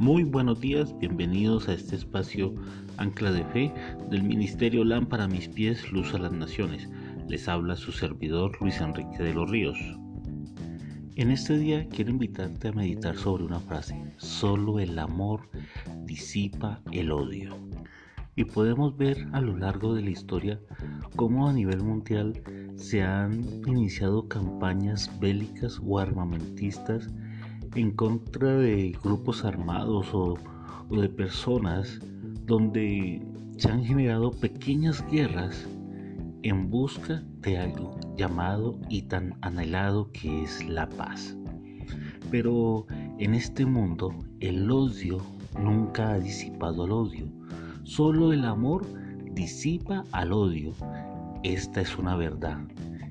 Muy buenos días, bienvenidos a este espacio Ancla de Fe del Ministerio Lámpara a mis pies, Luz a las Naciones. Les habla su servidor Luis Enrique de los Ríos. En este día quiero invitarte a meditar sobre una frase, solo el amor disipa el odio. Y podemos ver a lo largo de la historia cómo a nivel mundial se han iniciado campañas bélicas o armamentistas en contra de grupos armados o, de personas donde se han generado pequeñas guerras en busca de algo llamado y tan anhelado que es la paz. Pero en este mundo el odio nunca ha disipado el odio, solo el amor disipa al odio. Esta es una verdad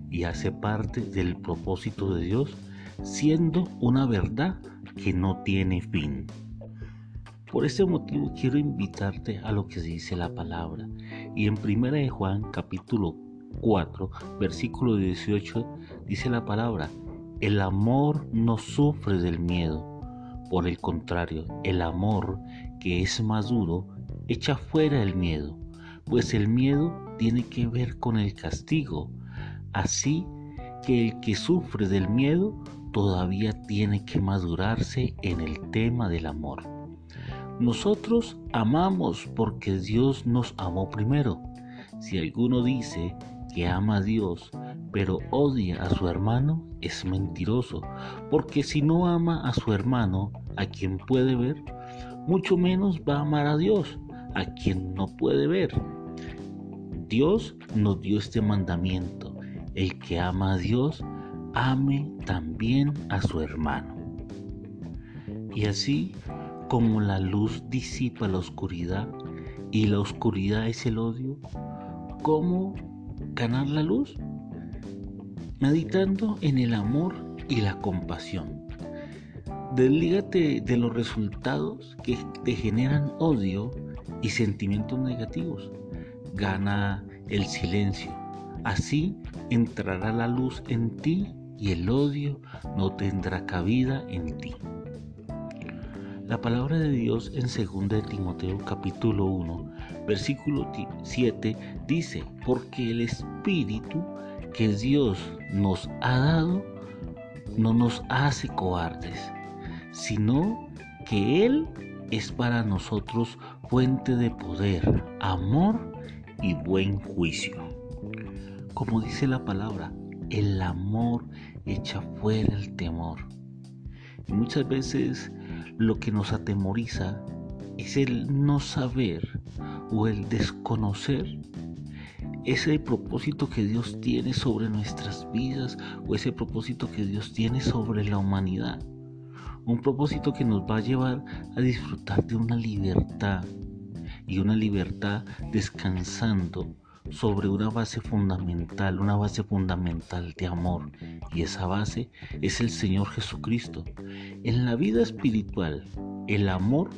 y hace parte del propósito de Dios siendo una verdad que no tiene fin. Por este motivo quiero invitarte a lo que dice la palabra. Y en 1 de Juan capítulo 4, versículo 18 dice la palabra, el amor no sufre del miedo. Por el contrario, el amor que es maduro echa fuera el miedo, pues el miedo tiene que ver con el castigo. Así que el que sufre del miedo todavía tiene que madurarse en el tema del amor. Nosotros amamos porque Dios nos amó primero. Si alguno dice que ama a Dios, pero odia a su hermano, es mentiroso, porque si no ama a su hermano, a quien puede ver, mucho menos va a amar a Dios, a quien no puede ver. Dios nos dio este mandamiento. El que ama a Dios, ame también a su hermano. Y así como la luz disipa la oscuridad y la oscuridad es el odio, ¿cómo ganar la luz? Meditando en el amor y la compasión. Deslígate de los resultados que te generan odio y sentimientos negativos. Gana el silencio. Así entrará la luz en ti y el odio no tendrá cabida en ti. La palabra de Dios en 2 de Timoteo capítulo 1, versículo 7 dice, porque el Espíritu que Dios nos ha dado no nos hace cobardes, sino que Él es para nosotros fuente de poder, amor y buen juicio. Como dice la palabra, el amor echa fuera el temor. Y muchas veces lo que nos atemoriza es el no saber o el desconocer ese propósito que Dios tiene sobre nuestras vidas o ese propósito que Dios tiene sobre la humanidad. Un propósito que nos va a llevar a disfrutar de una libertad y una libertad descansando sobre una base fundamental, una base fundamental de amor. Y esa base es el Señor Jesucristo. En la vida espiritual, el amor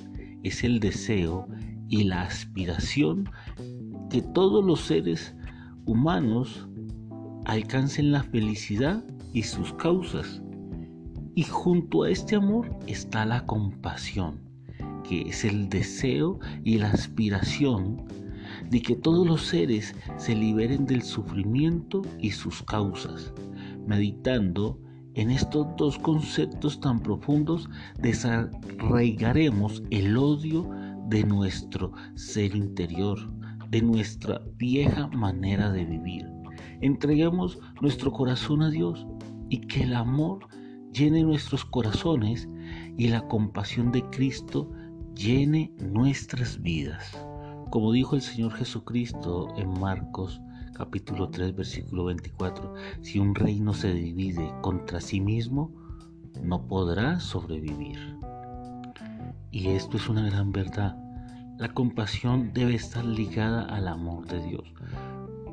es el deseo y la aspiración que todos los seres humanos alcancen la felicidad y sus causas. Y junto a este amor está la compasión, que es el deseo y la aspiración de que todos los seres se liberen del sufrimiento y sus causas. Meditando en estos dos conceptos tan profundos, desarraigaremos el odio de nuestro ser interior, de nuestra vieja manera de vivir. Entreguemos nuestro corazón a Dios y que el amor llene nuestros corazones y la compasión de Cristo llene nuestras vidas. Como dijo el Señor Jesucristo en Marcos capítulo 3 versículo 24, si un reino se divide contra sí mismo, no podrá sobrevivir. Y esto es una gran verdad. La compasión debe estar ligada al amor de Dios.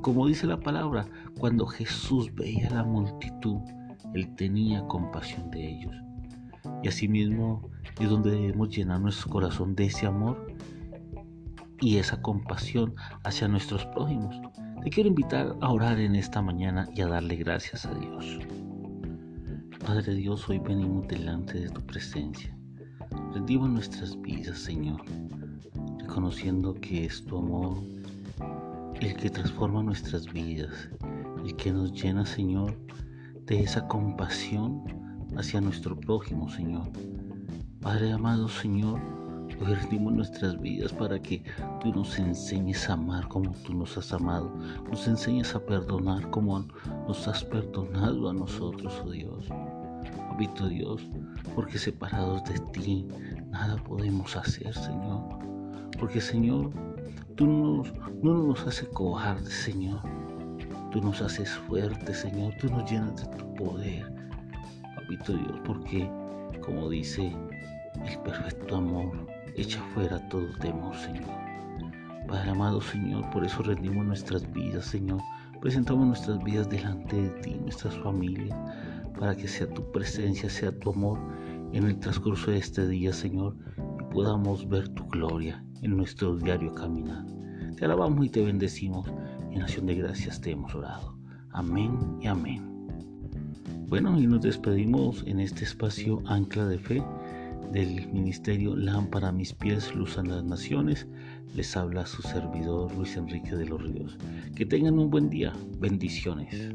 Como dice la palabra, cuando Jesús veía la multitud, Él tenía compasión de ellos. Y asimismo es donde debemos llenar nuestro corazón de ese amor y esa compasión hacia nuestros prójimos. Te quiero invitar a orar en esta mañana y a darle gracias a Dios. Padre Dios, hoy venimos delante de tu presencia, Rendimos nuestras vidas, Señor, reconociendo que es tu amor el que transforma nuestras vidas, el que nos llena, Señor, de esa compasión hacia nuestro prójimo, Señor. Padre amado, Señor, hoy rendimos nuestras vidas para que tú nos enseñes a amar como tú nos has amado, nos enseñes a perdonar como nos has perdonado a nosotros, oh Dios. Papito Dios, porque separados de ti nada podemos hacer, Señor. Porque, Señor, tú no nos haces cobardes, Señor. Tú nos haces fuertes, Señor. Tú nos llenas de tu poder, Papito Dios, porque, como dice el perfecto amor, echa fuera todo temor, Señor. Padre amado, Señor, por eso rendimos nuestras vidas, Señor. Presentamos nuestras vidas delante de ti, nuestras familias, para que sea tu presencia, sea tu amor en el transcurso de este día, Señor, y podamos ver tu gloria en nuestro diario caminar. Te alabamos y te bendecimos. En acción de gracias te hemos orado. Amén y amén. Bueno, y nos despedimos en este espacio Ancla de Fe del Ministerio Lámpara a mis pies, luz a las naciones. Les habla su servidor Luis Enrique de los Ríos. Que tengan un buen día. Bendiciones.